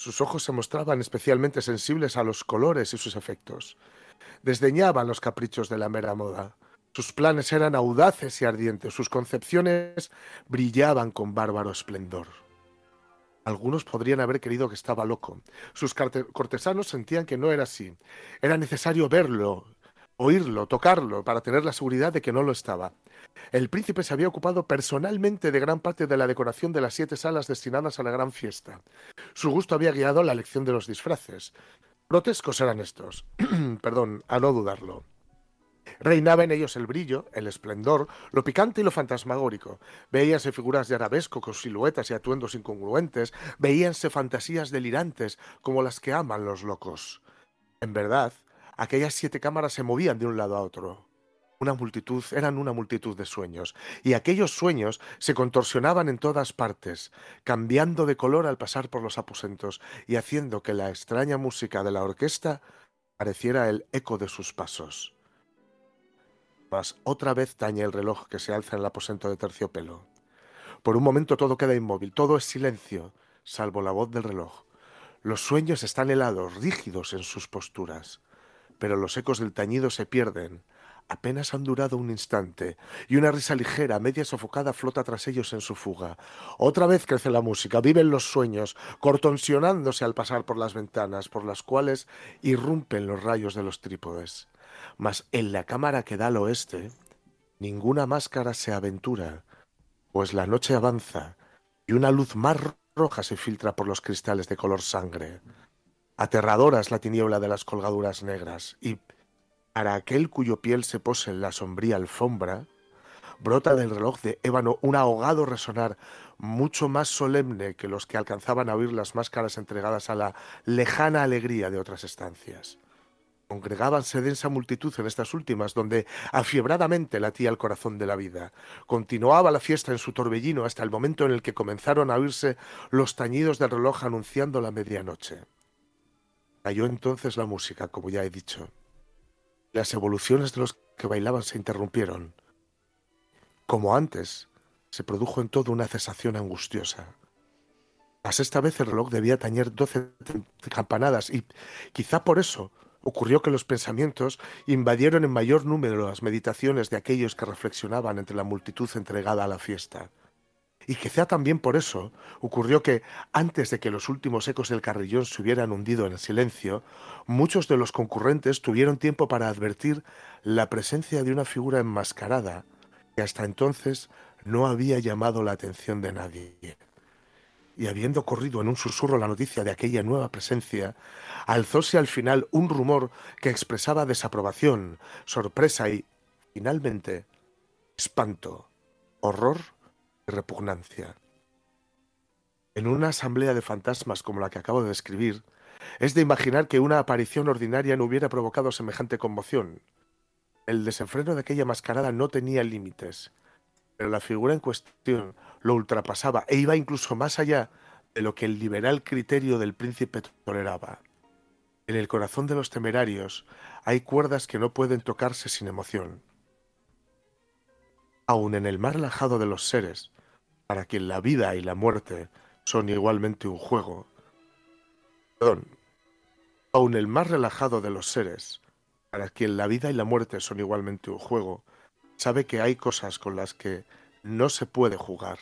Sus ojos se mostraban especialmente sensibles a los colores y sus efectos. Desdeñaba los caprichos de la mera moda. Sus planes eran audaces y ardientes, sus concepciones brillaban con bárbaro esplendor. Algunos podrían haber creído que estaba loco. Sus cortesanos sentían que no era así. Era necesario verlo, oírlo, tocarlo, para tener la seguridad de que no lo estaba. El príncipe se había ocupado personalmente de gran parte de la decoración de las siete salas destinadas a la gran fiesta. Su gusto había guiado la elección de los disfraces. Grotescos eran estos, perdón, a no dudarlo. Reinaba en ellos el brillo, el esplendor, lo picante y lo fantasmagórico. Veíanse figuras de arabesco con siluetas y atuendos incongruentes, veíanse fantasías delirantes como las que aman los locos. En verdad, aquellas siete cámaras se movían de un lado a otro. Una multitud, eran una multitud de sueños, y aquellos sueños se contorsionaban en todas partes, cambiando de color al pasar por los aposentos y haciendo que la extraña música de la orquesta pareciera el eco de sus pasos otra vez tañe el reloj que se alza en el aposento de terciopelo. Por un momento todo queda inmóvil, todo es silencio, salvo la voz del reloj. Los sueños están helados, rígidos en sus posturas, pero los ecos del tañido se pierden. Apenas han durado un instante, y una risa ligera, media sofocada, flota tras ellos en su fuga. Otra vez crece la música, viven los sueños, cortonsionándose al pasar por las ventanas, por las cuales irrumpen los rayos de los trípodes mas en la cámara que da al oeste ninguna máscara se aventura, pues la noche avanza y una luz más roja se filtra por los cristales de color sangre. Aterradora es la tiniebla de las colgaduras negras, y para aquel cuyo piel se pose en la sombría alfombra, brota del reloj de ébano un ahogado resonar mucho más solemne que los que alcanzaban a oír las máscaras entregadas a la lejana alegría de otras estancias. Congregábanse densa multitud en estas últimas, donde afiebradamente latía el corazón de la vida. Continuaba la fiesta en su torbellino hasta el momento en el que comenzaron a oírse los tañidos del reloj anunciando la medianoche. Cayó entonces la música, como ya he dicho. Las evoluciones de los que bailaban se interrumpieron. Como antes, se produjo en todo una cesación angustiosa. Mas esta vez el reloj debía tañer doce campanadas y quizá por eso Ocurrió que los pensamientos invadieron en mayor número las meditaciones de aquellos que reflexionaban entre la multitud entregada a la fiesta. Y quizá también por eso ocurrió que, antes de que los últimos ecos del carrillón se hubieran hundido en el silencio, muchos de los concurrentes tuvieron tiempo para advertir la presencia de una figura enmascarada que hasta entonces no había llamado la atención de nadie. Y habiendo corrido en un susurro la noticia de aquella nueva presencia, alzóse al final un rumor que expresaba desaprobación, sorpresa y, finalmente, espanto, horror y repugnancia. En una asamblea de fantasmas como la que acabo de describir, es de imaginar que una aparición ordinaria no hubiera provocado semejante conmoción. El desenfreno de aquella mascarada no tenía límites, pero la figura en cuestión lo ultrapasaba e iba incluso más allá de lo que el liberal criterio del príncipe toleraba. En el corazón de los temerarios hay cuerdas que no pueden tocarse sin emoción. Aun en el más relajado de los seres, para quien la vida y la muerte son igualmente un juego. Perdón. Aun el más relajado de los seres, para quien la vida y la muerte son igualmente un juego, sabe que hay cosas con las que no se puede jugar.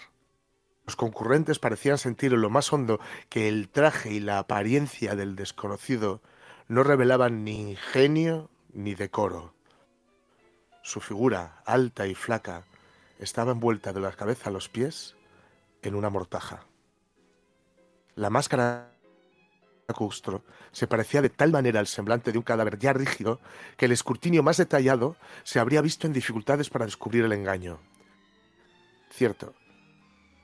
Los concurrentes parecían sentir en lo más hondo que el traje y la apariencia del desconocido no revelaban ni ingenio ni decoro. Su figura, alta y flaca, estaba envuelta de la cabeza a los pies en una mortaja. La máscara Custro se parecía de tal manera al semblante de un cadáver ya rígido que el escrutinio más detallado se habría visto en dificultades para descubrir el engaño. Cierto,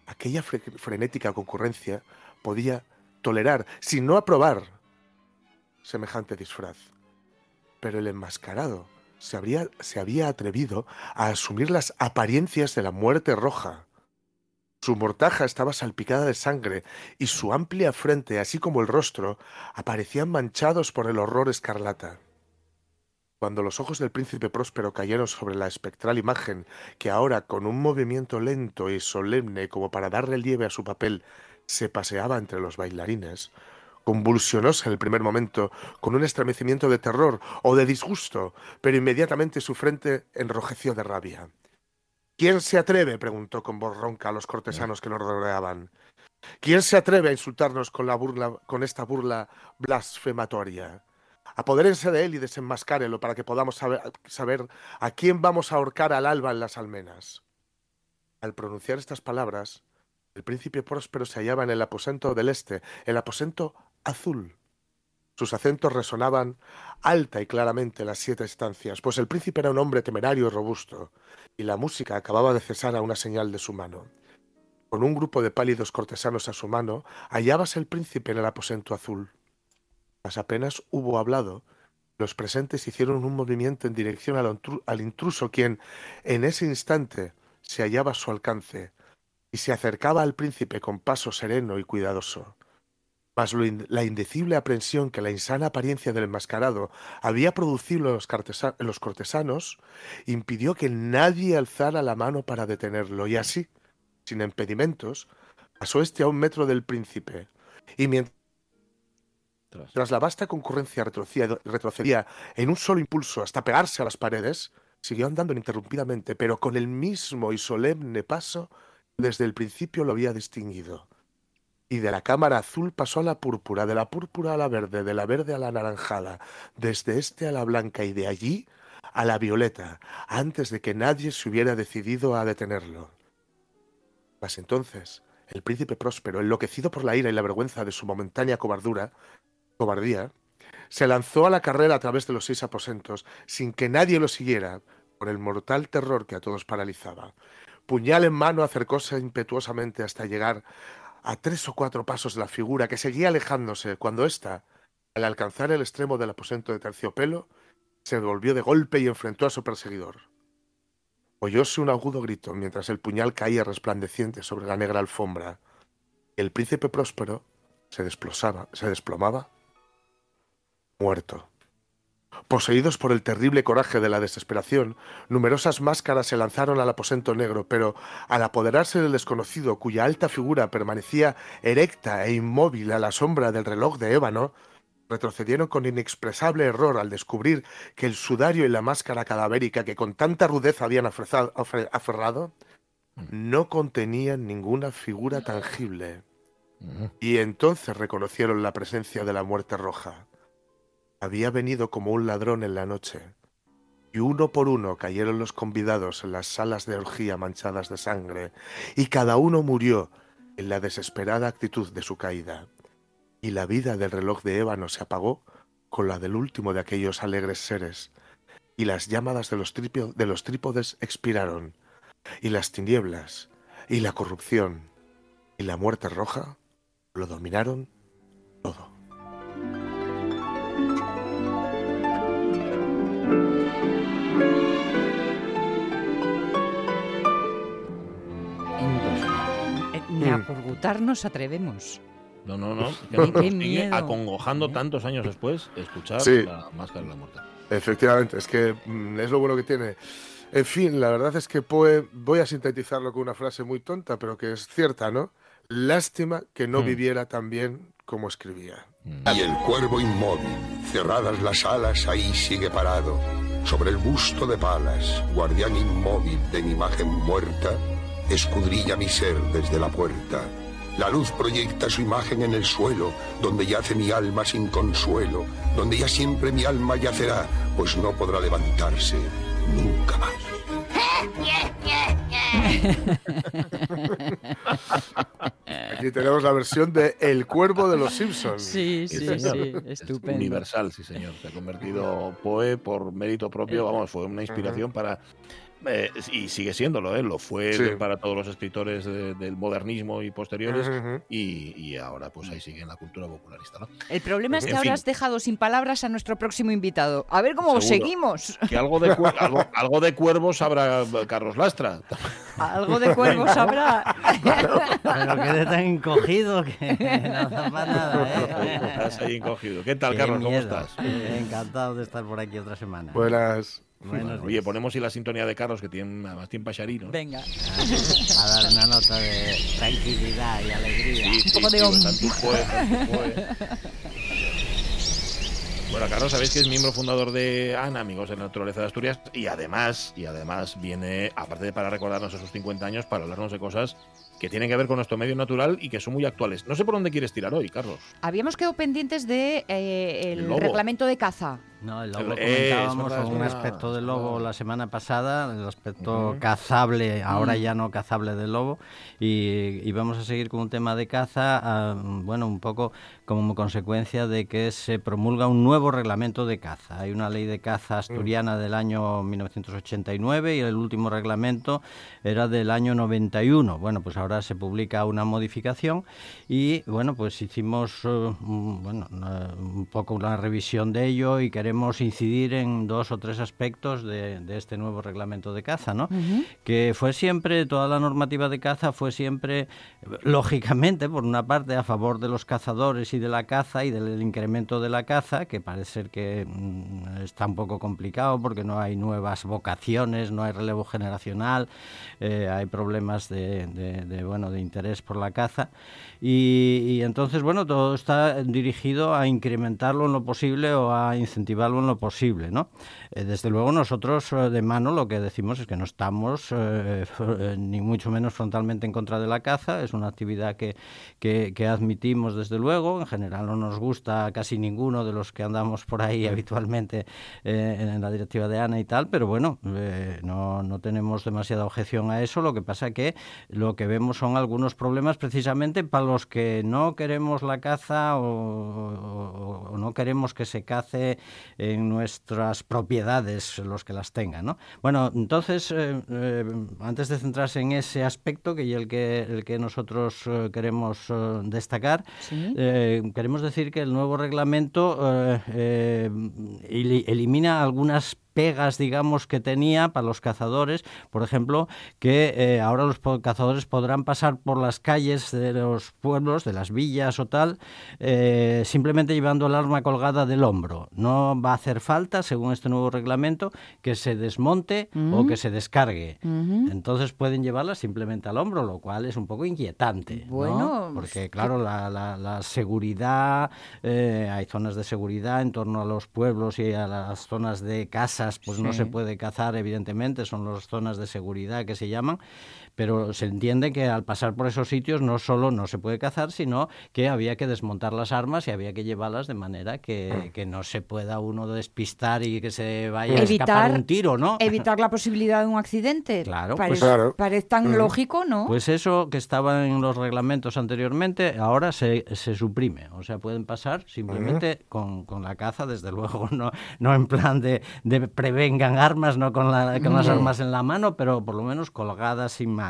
aquella frenética concurrencia podía tolerar, sin no aprobar, semejante disfraz. Pero el enmascarado se, se había atrevido a asumir las apariencias de la muerte roja. Su mortaja estaba salpicada de sangre y su amplia frente, así como el rostro, aparecían manchados por el horror escarlata. Cuando los ojos del príncipe próspero cayeron sobre la espectral imagen que ahora, con un movimiento lento y solemne como para dar relieve a su papel, se paseaba entre los bailarines, convulsionóse en el primer momento con un estremecimiento de terror o de disgusto, pero inmediatamente su frente enrojeció de rabia. ¿Quién se atreve? preguntó con voz ronca a los cortesanos que nos rodeaban. ¿Quién se atreve a insultarnos con, la burla, con esta burla blasfematoria? Apodérense de él y desenmascárelo para que podamos saber, saber a quién vamos a ahorcar al alba en las almenas. Al pronunciar estas palabras, el príncipe próspero se hallaba en el aposento del este, el aposento azul. Sus acentos resonaban alta y claramente en las siete estancias, pues el príncipe era un hombre temerario y robusto, y la música acababa de cesar a una señal de su mano. Con un grupo de pálidos cortesanos a su mano, hallábase el príncipe en el aposento azul. Mas apenas hubo hablado, los presentes hicieron un movimiento en dirección al, intruso, quien, en ese instante, se hallaba a su alcance, y se acercaba al príncipe con paso sereno y cuidadoso. Mas la indecible aprensión que la insana apariencia del enmascarado había producido en los cortesanos impidió que nadie alzara la mano para detenerlo, y así, sin impedimentos, pasó este a un metro del príncipe, y mientras tras la vasta concurrencia retrocedía en un solo impulso hasta pegarse a las paredes, siguió andando ininterrumpidamente, pero con el mismo y solemne paso desde el principio lo había distinguido. Y de la cámara azul pasó a la púrpura, de la púrpura a la verde, de la verde a la anaranjada, desde este a la blanca y de allí a la violeta, antes de que nadie se hubiera decidido a detenerlo. Mas entonces, el príncipe próspero, enloquecido por la ira y la vergüenza de su momentánea cobardura, cobardía, se lanzó a la carrera a través de los seis aposentos, sin que nadie lo siguiera, por el mortal terror que a todos paralizaba. Puñal en mano acercóse impetuosamente hasta llegar a tres o cuatro pasos de la figura que seguía alejándose cuando ésta, al alcanzar el extremo del aposento de terciopelo, se volvió de golpe y enfrentó a su perseguidor. Oyóse un agudo grito mientras el puñal caía resplandeciente sobre la negra alfombra. El príncipe próspero se desplosaba, se desplomaba, muerto. Poseídos por el terrible coraje de la desesperación, numerosas máscaras se lanzaron al aposento negro, pero al apoderarse del desconocido, cuya alta figura permanecía erecta e inmóvil a la sombra del reloj de ébano, retrocedieron con inexpresable error al descubrir que el sudario y la máscara cadavérica que con tanta rudeza habían aferrado no contenían ninguna figura tangible. Y entonces reconocieron la presencia de la muerte roja había venido como un ladrón en la noche, y uno por uno cayeron los convidados en las salas de orgía manchadas de sangre, y cada uno murió en la desesperada actitud de su caída, y la vida del reloj de ébano se apagó con la del último de aquellos alegres seres, y las llamadas de los, de los trípodes expiraron, y las tinieblas, y la corrupción, y la muerte roja lo dominaron todo. Mm. nos atrevemos. No, no, no. Que Qué acongojando tantos años después escuchar la máscara de la muerte. Efectivamente, es que mm, es lo bueno que tiene. En fin, la verdad es que Poe, voy a sintetizarlo con una frase muy tonta, pero que es cierta, ¿no? Lástima que no mm. viviera tan bien como escribía. Y el cuervo inmóvil, cerradas las alas, ahí sigue parado. Sobre el busto de palas, guardián inmóvil de mi imagen muerta, escudrilla mi ser desde la puerta. La luz proyecta su imagen en el suelo, donde yace mi alma sin consuelo, donde ya siempre mi alma yacerá, pues no podrá levantarse nunca más. Aquí tenemos la versión de El Cuervo de los Simpsons. Sí, sí, sí, estupendo. Universal, sí, señor. Se ha convertido Poe por mérito propio, vamos, fue una inspiración para Eh, y sigue siéndolo, ¿eh? lo fue para todos los escritores del modernismo y posteriores, y, ahora pues ahí sigue en la cultura popularista. ¿no? El problema es que ahora has dejado sin palabras a nuestro próximo invitado. A ver cómo seguimos. Que algo de, algo, de cuervos sabrá Carlos Lastra. Algo de cuervos habrá. Pero quede tan encogido que no para nada. ¿eh? Estás ahí encogido. ¿Qué tal, Carlos? ¿Cómo estás? Encantado de estar por aquí otra semana. Buenas. Oye, ponemos y la sintonía de Carlos, que tiene más tiempo ¿no? Venga. A dar una nota de tranquilidad y alegría. Un poco de Bueno, Carlos, sabéis que es miembro fundador de ANA, Amigos de la Naturaleza de Asturias, y además, y además viene, aparte de para recordarnos esos 50 años, para hablarnos de cosas que tienen que ver con nuestro medio natural y que son muy actuales. No sé por dónde quieres tirar hoy, Carlos. Habíamos quedado pendientes de eh, el reglamento de caza. No, el lobo comentábamos un aspecto del lobo la semana pasada, el aspecto cazable, ahora mm. ya no cazable del lobo, y, vamos a seguir con un tema de caza, ah, bueno, un poco como consecuencia de que se promulga un nuevo reglamento de caza. Hay una ley de caza asturiana del año 1989 y el último reglamento era del año 91. Bueno, pues ahora se publica una modificación y, bueno, pues hicimos uh, bueno, un poco una revisión de ello y queremos queremos incidir en dos o tres aspectos de, este nuevo reglamento de caza, ¿no? Que fue siempre, toda la normativa de caza fue siempre, lógicamente, por una parte, a favor de los cazadores y de la caza y del incremento de la caza, que parece ser que mm, está un poco complicado porque no hay nuevas vocaciones, no hay relevo generacional, eh, hay problemas de, bueno, de interés por la caza. Y, entonces, bueno, todo está dirigido a incrementarlo en lo posible o a en lo posible, ¿no? Eh, desde luego nosotros eh, de mano lo que decimos es que no estamos eh, ni mucho menos frontalmente en contra de la caza, es una actividad que, que, admitimos desde luego, en general no nos gusta casi ninguno de los que andamos por ahí habitualmente en la directiva de ANA y tal, pero bueno, no, no tenemos demasiada objeción a eso, lo que pasa que lo que vemos son algunos problemas precisamente para los que no queremos la caza o, no queremos que se cace en nuestras propiedades los que las tengan. ¿no? Bueno, entonces, eh, eh, antes de centrarse en ese aspecto que el que, el que nosotros eh, queremos destacar, queremos decir que el nuevo reglamento elimina algunas pegas, digamos, que tenía para los cazadores, por ejemplo, que eh, ahora los cazadores podrán pasar por las calles de los pueblos, de las villas o tal, eh, simplemente llevando el arma colgada del hombro. No va a hacer falta, según este nuevo reglamento, que se desmonte o que se descargue. Entonces pueden llevarla simplemente al hombro, lo cual es un poco inquietante. Bueno, porque claro, la, seguridad, eh, hay zonas de seguridad en torno a los pueblos y a las zonas de casa pues no se puede cazar, evidentemente, son las zonas de seguridad que se llaman, pero se entiende que al pasar por esos sitios no solo no se puede cazar, sino que había que desmontar las armas y había que llevarlas de manera que, que no se pueda uno despistar y que se vaya a escapar un tiro, ¿no? Evitar la posibilidad de un accidente. Claro, parece, pues, parece tan lógico, ¿no? Pues eso que estaba en los reglamentos anteriormente, ahora se, se suprime. O sea, pueden pasar simplemente con, con, la caza, desde luego, no, no en plan de, de prevengan armas, no con, la, con las armas en la mano, pero por lo menos colgadas sin más.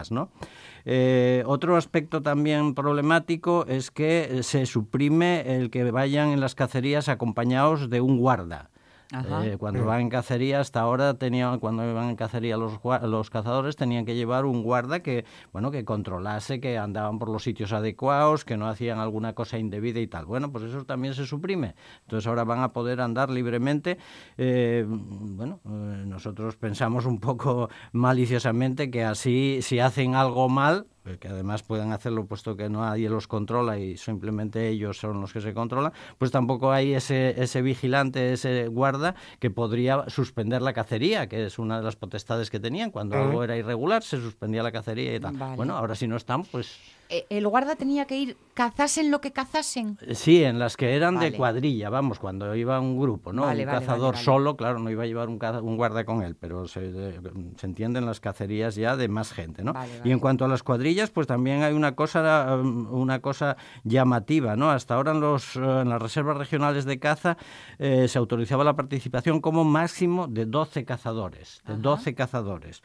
Eh, otro aspecto también problemático es que se suprime el que vayan en las cacerías acompañados de un guarda. Eh, cuando van en cacería, hasta ahora tenían, cuando iban en cacería los, los cazadores tenían que llevar un guarda que, bueno, que controlase que andaban por los sitios adecuados, que no hacían alguna cosa indebida y tal. Bueno, pues eso también se suprime. Entonces ahora van a poder andar libremente. Eh, bueno, eh, nosotros pensamos un poco maliciosamente que así, si hacen algo mal, que además puedan hacerlo puesto que no nadie los controla y simplemente ellos son los que se controlan, pues tampoco hay ese, ese vigilante, ese guarda que podría suspender la cacería, que es una de las potestades que tenían. Cuando algo era irregular, se suspendía la cacería y tal. Bueno, ahora si no están, pues eh, el guarda tenía que ir cazasen lo que cazasen. Sí, en las que eran de cuadrilla, vamos, cuando iba un grupo, ¿no? un cazador solo, claro, no iba a llevar un, un guarda con él, pero se, se, entienden las cacerías ya de más gente, ¿no? y en cuanto a las cuadrillas, pues también hay una cosa, um, una cosa llamativa, ¿no? Hasta ahora en, los, eh, en las reservas regionales de caza eh, se autorizaba la participación como máximo de 12 cazadores, de 12 cazadores.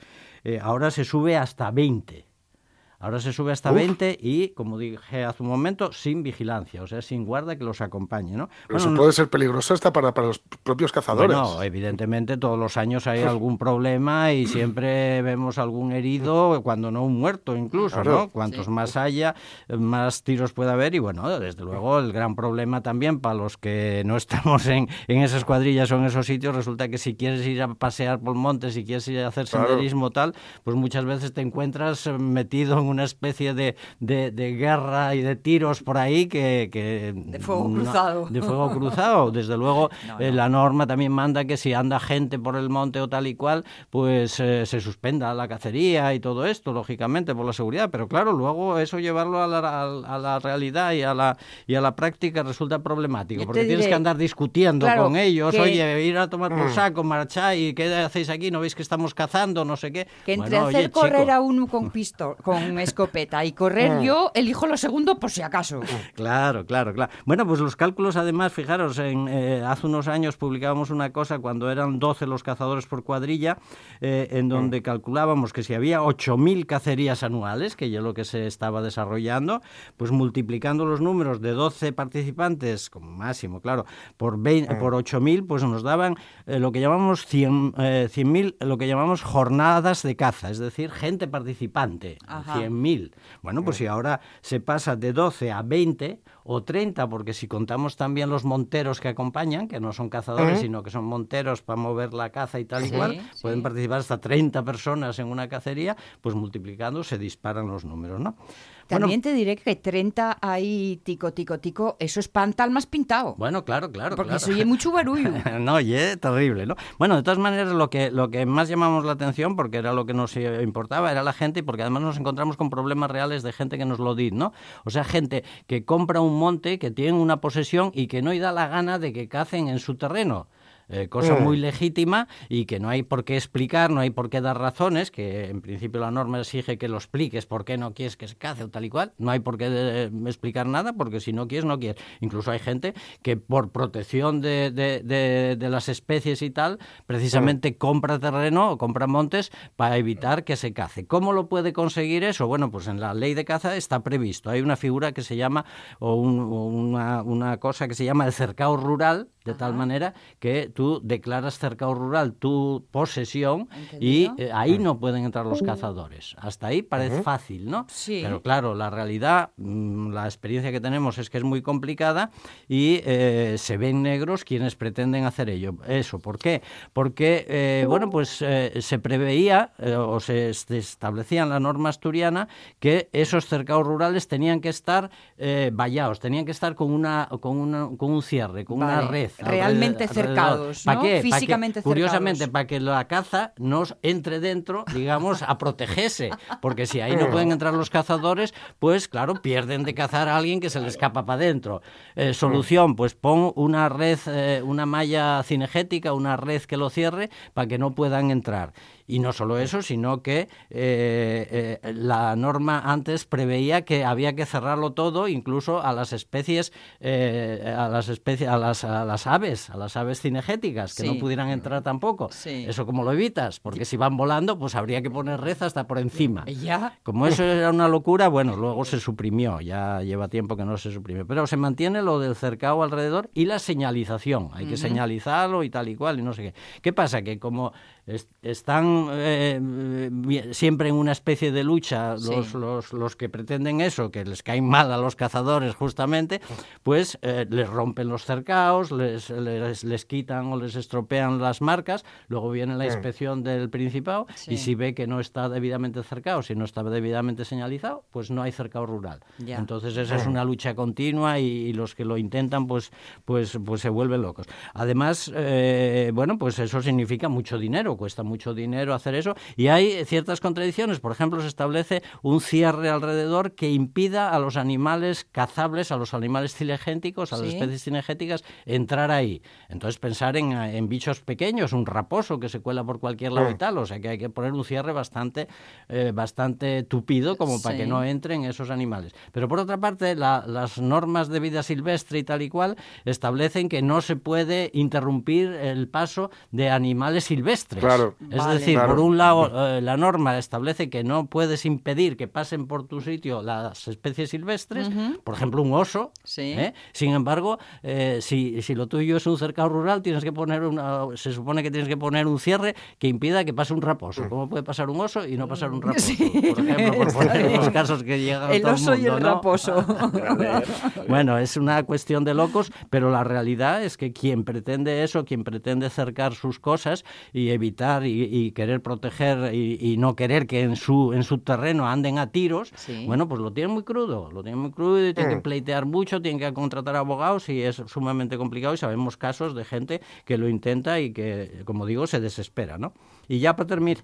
ahora se sube hasta 20. Ahora se sube hasta 20 y, como dije hace un momento, sin vigilancia, o sea, sin guarda que los acompañe, ¿no? Pero eso puede ser peligroso hasta para, para los propios cazadores. No, evidentemente todos los años hay algún problema y siempre vemos algún herido, cuando no un muerto incluso, ¿no? Cuantos más haya, más tiros puede haber y, bueno, desde luego el gran problema también para los que no estamos en, en esas cuadrillas o en esos sitios, resulta que si quieres ir a pasear por montes, si quieres ir a hacer senderismo tal, pues muchas veces te encuentras metido en una especie de, de, guerra y de tiros por ahí que... que de fuego cruzado. De fuego cruzado. Desde luego, eh, la norma también manda que si anda gente por el monte o tal y cual, pues eh, se suspenda la cacería y todo esto, lógicamente, por la seguridad. Pero claro, luego eso llevarlo a la, a la realidad y a la, y a la práctica resulta problemático, porque tienes que andar discutiendo con ellos, oye, ir a tomar por mm. saco, marchar y qué hacéis aquí, no veis que estamos cazando, no sé qué. Que entre hacer correr a uno con pistola, con escopeta y correr mm. yo, elijo lo segundo por si acaso. Claro, claro, claro. Bueno, pues los cálculos además, fijaros, en, eh, hace unos años publicábamos una cosa cuando eran 12 los cazadores por cuadrilla, eh, en donde mm. calculábamos que si había 8.000 cacerías anuales, que ya lo que se estaba desarrollando, pues multiplicando los números de 12 participantes, como máximo, claro, por, 20, mm. por 8.000, pues nos daban eh, lo que llamamos 100.000, 100 lo que llamamos jornadas de caza, es decir, gente participante, 100.000 bueno, pues si ahora se pasa de 12 a 20 o 30, porque si contamos también los monteros que acompañan, que no son cazadores, sino que son monteros para mover la caza y tal y cual, pueden participar hasta 30 personas en una cacería, pues multiplicando se disparan los números, ¿no? También te diré que 30 ahí, tico, tico, tico, eso es pantal más pintado. Bueno, claro, claro. Porque se oye mucho barullo. no, oye, terrible, ¿no? Bueno, de todas maneras, lo que, lo que más llamamos la atención, porque era lo que nos importaba, era la gente, y porque además nos encontramos con problemas reales de gente que nos lo dice, ¿no? O sea, gente que compra un monte, que tiene una posesión y que no da la gana de que cacen en su terreno. Eh, cosa muy legítima y que no hay por qué explicar, no hay por qué dar razones, que en principio la norma exige que lo expliques por qué no quieres que se cace o tal y cual, no hay por qué eh, explicar nada porque si no quieres, no quieres. Incluso hay gente que por protección de, de, las especies y tal, precisamente compra terreno o compra montes para evitar que se cace. ¿Cómo lo puede conseguir eso? Bueno, pues en la ley de caza está previsto. Hay una figura que se llama, o, una, una, cosa que se llama el cercado rural, de tal manera que tú declaras cercado rural tu posesión y eh, ahí no pueden entrar los cazadores. Hasta ahí parece fácil, ¿no? Sí. Pero claro, la realidad, mm, la experiencia que tenemos es que es muy complicada y eh, se ven negros quienes pretenden hacer ello. Eso, ¿por qué? Porque, eh, bueno, pues se preveía o se establecía en la norma asturiana que esos cercados rurales tenían que estar vallados, tenían que estar con, una, con, una, con un cierre, con una red. Realmente cercados. ¿Para qué? Físicamente Curiosamente, para que la caza nos entre dentro, digamos, a protegerse. Porque si ahí no pueden entrar los cazadores, pues claro, pierden de cazar a alguien que se le escapa para adentro. Eh, solución, pues pon una red, eh, una malla cinegética, una red que lo cierre para que no puedan entrar. Y no solo eso, sino que eh, eh, la norma antes preveía que había que cerrarlo todo, incluso a las especies, eh, a las especies, a las, a las aves, a las aves cinegéticas, que no pudieran entrar tampoco. Eso como lo evitas, porque si van volando, pues habría que poner reza hasta por encima. ¿Ya? Como eso era una locura, bueno, luego se suprimió, ya lleva tiempo que no se suprime. Pero se mantiene lo del cercado alrededor y la señalización. Hay que señalizarlo y tal y cual y no sé qué. ¿Qué pasa? Que como están eh, siempre en una especie de lucha los, los, los, que pretenden eso, que les caen mal a los cazadores justamente, pues eh, les rompen los cercaos, les, les, quitan o les estropean las marcas, luego viene la inspección del Principado y si ve que no está debidamente cercado, si no está debidamente señalizado, pues no hay cercado rural. Entonces esa es una lucha continua y, los que lo intentan pues, pues, pues se vuelven locos. Además, eh, bueno, pues eso significa mucho dinero, cuesta mucho dinero hacer eso y hay ciertas contradicciones. Por ejemplo, se establece un cierre alrededor que impida a los animales cazables, a los animales cinegéticos, a las especies cinegéticas, entrar ahí. Entonces pensar en, bichos pequeños, un raposo que se cuela por cualquier lado y mm. tal, o sea que hay que poner un cierre bastante, eh, bastante tupido como para que no entren esos animales. Pero por otra parte, las normas de vida silvestre y tal y cual establecen que no se puede interrumpir el paso de animales silvestres. Claro. Es decir, por un lado, eh, la norma establece que no puedes impedir que pasen por tu sitio las especies silvestres, por ejemplo, un oso. ¿eh? Sin embargo, eh, si, si, lo tuyo es un cercado rural, tienes que poner una, se supone que tienes que poner un cierre que impida que pase un raposo. Mm. ¿Cómo puede pasar un oso y no pasar un raposo? Por ejemplo, por poner los casos que llegan el todo oso el mundo, y el raposo. bueno, es una cuestión de locos, pero la realidad es que quien pretende eso, quien pretende cercar sus cosas y evitar y, querer proteger y, no querer que en su en su terreno anden a tiros, bueno, pues lo tiene muy crudo, lo tiene muy crudo y tiene que mm. pleitear mucho, tiene que contratar abogados y es sumamente complicado y sabemos casos de gente que lo intenta y que, como digo, se desespera, ¿no? Y ya para terminar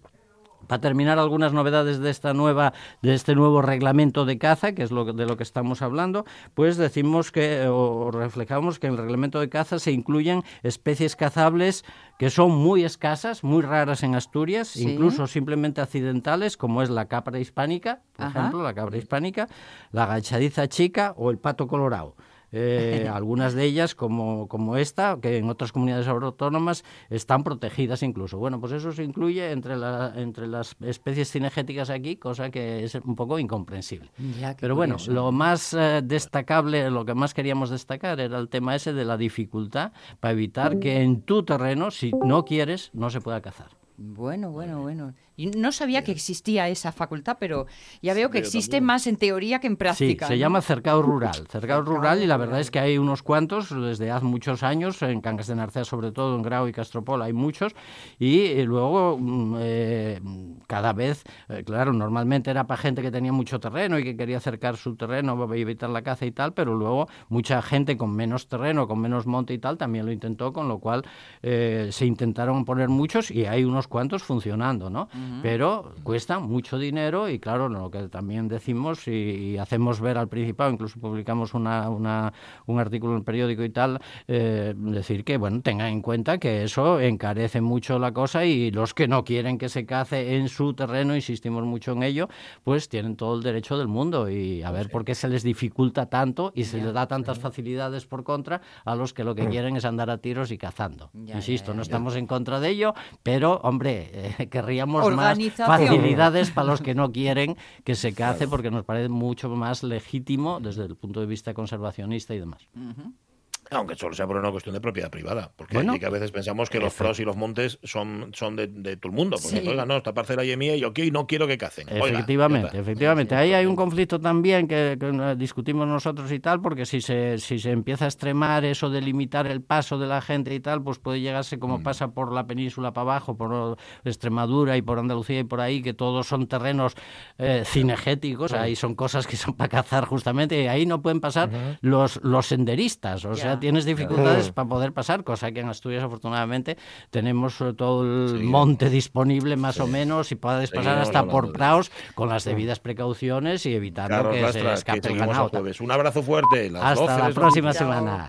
para terminar, algunas novedades de esta nueva, de este nuevo reglamento de caza, que es lo, de lo que estamos hablando, pues decimos que, o reflejamos que en el reglamento de caza se incluyen especies cazables que son muy escasas, muy raras en Asturias, incluso simplemente accidentales, como es la capra hispánica, por ejemplo, la cabra hispánica, la gachadiza chica o el pato colorado. Eh, algunas de ellas, como, como esta, que en otras comunidades autónomas están protegidas incluso. Bueno, pues eso se incluye entre, la, entre las especies cinegéticas aquí, cosa que es un poco incomprensible. Pero bueno, lo más eh, destacable, lo que más queríamos destacar era el tema ese de la dificultad para evitar que en tu terreno, si no quieres, no se pueda cazar. Bueno, bueno, bueno. No sabía que existía esa facultad, pero ya veo que existe más en teoría que en práctica. Sí, se llama cercado rural. Cercado rural y la verdad es que hay unos cuantos desde hace muchos años, en Cangas de Narcea sobre todo, en Grau y Castropol hay muchos. Y eh, luego mm, eh, cada vez, eh, claro, normalmente era para gente que tenía mucho terreno y que quería acercar su terreno para evitar la caza y tal, pero luego mucha gente con menos terreno, con menos monte y tal, también lo intentó, con lo cual se intentaron poner muchos y hay unos cuantos funcionando, ¿no? pero cuesta mucho dinero y claro, lo que también decimos y, hacemos ver al Principado, incluso publicamos una, un artículo en el periódico y tal, eh, decir que, bueno, tengan en cuenta que eso encarece mucho la cosa y los que no quieren que se cace en su terreno, insistimos mucho en ello, pues tienen todo el derecho del mundo y a ver por qué se les dificulta tanto y se les da tantas facilidades por contra a los que lo que quieren es andar a tiros y cazando. Insisto, no estamos en contra de ello, pero, hombre, eh, querríamos más facilidades para los que no quieren que se cace porque nos parece mucho más legítimo desde el punto de vista conservacionista y demás. Aunque solo sea por una cuestión de propiedad privada. Porque que a veces pensamos que los pros y los montes son, son de, todo el mundo. Porque, oiga, no, esta parcela es mía y yo no quiero que cacen. efectivamente, efectivamente. Ahí hay un conflicto también que, discutimos nosotros y tal, porque si se, si se empieza a extremar eso de limitar el paso de la gente y tal, pues puede llegarse como mm. pasa por la península para abajo, por Extremadura y por Andalucía y por ahí, que todos son terrenos eh, cinegéticos. Ahí son cosas que son para cazar justamente. Y ahí no pueden pasar los, los senderistas. O sea, tienes dificultades para poder pasar, cosa que en Asturias afortunadamente tenemos eh, todo el monte disponible más o menos y puedes pasar hasta por praos con las debidas precauciones y evitando que se escape el ganado. Un abrazo fuerte. hasta la próxima semana.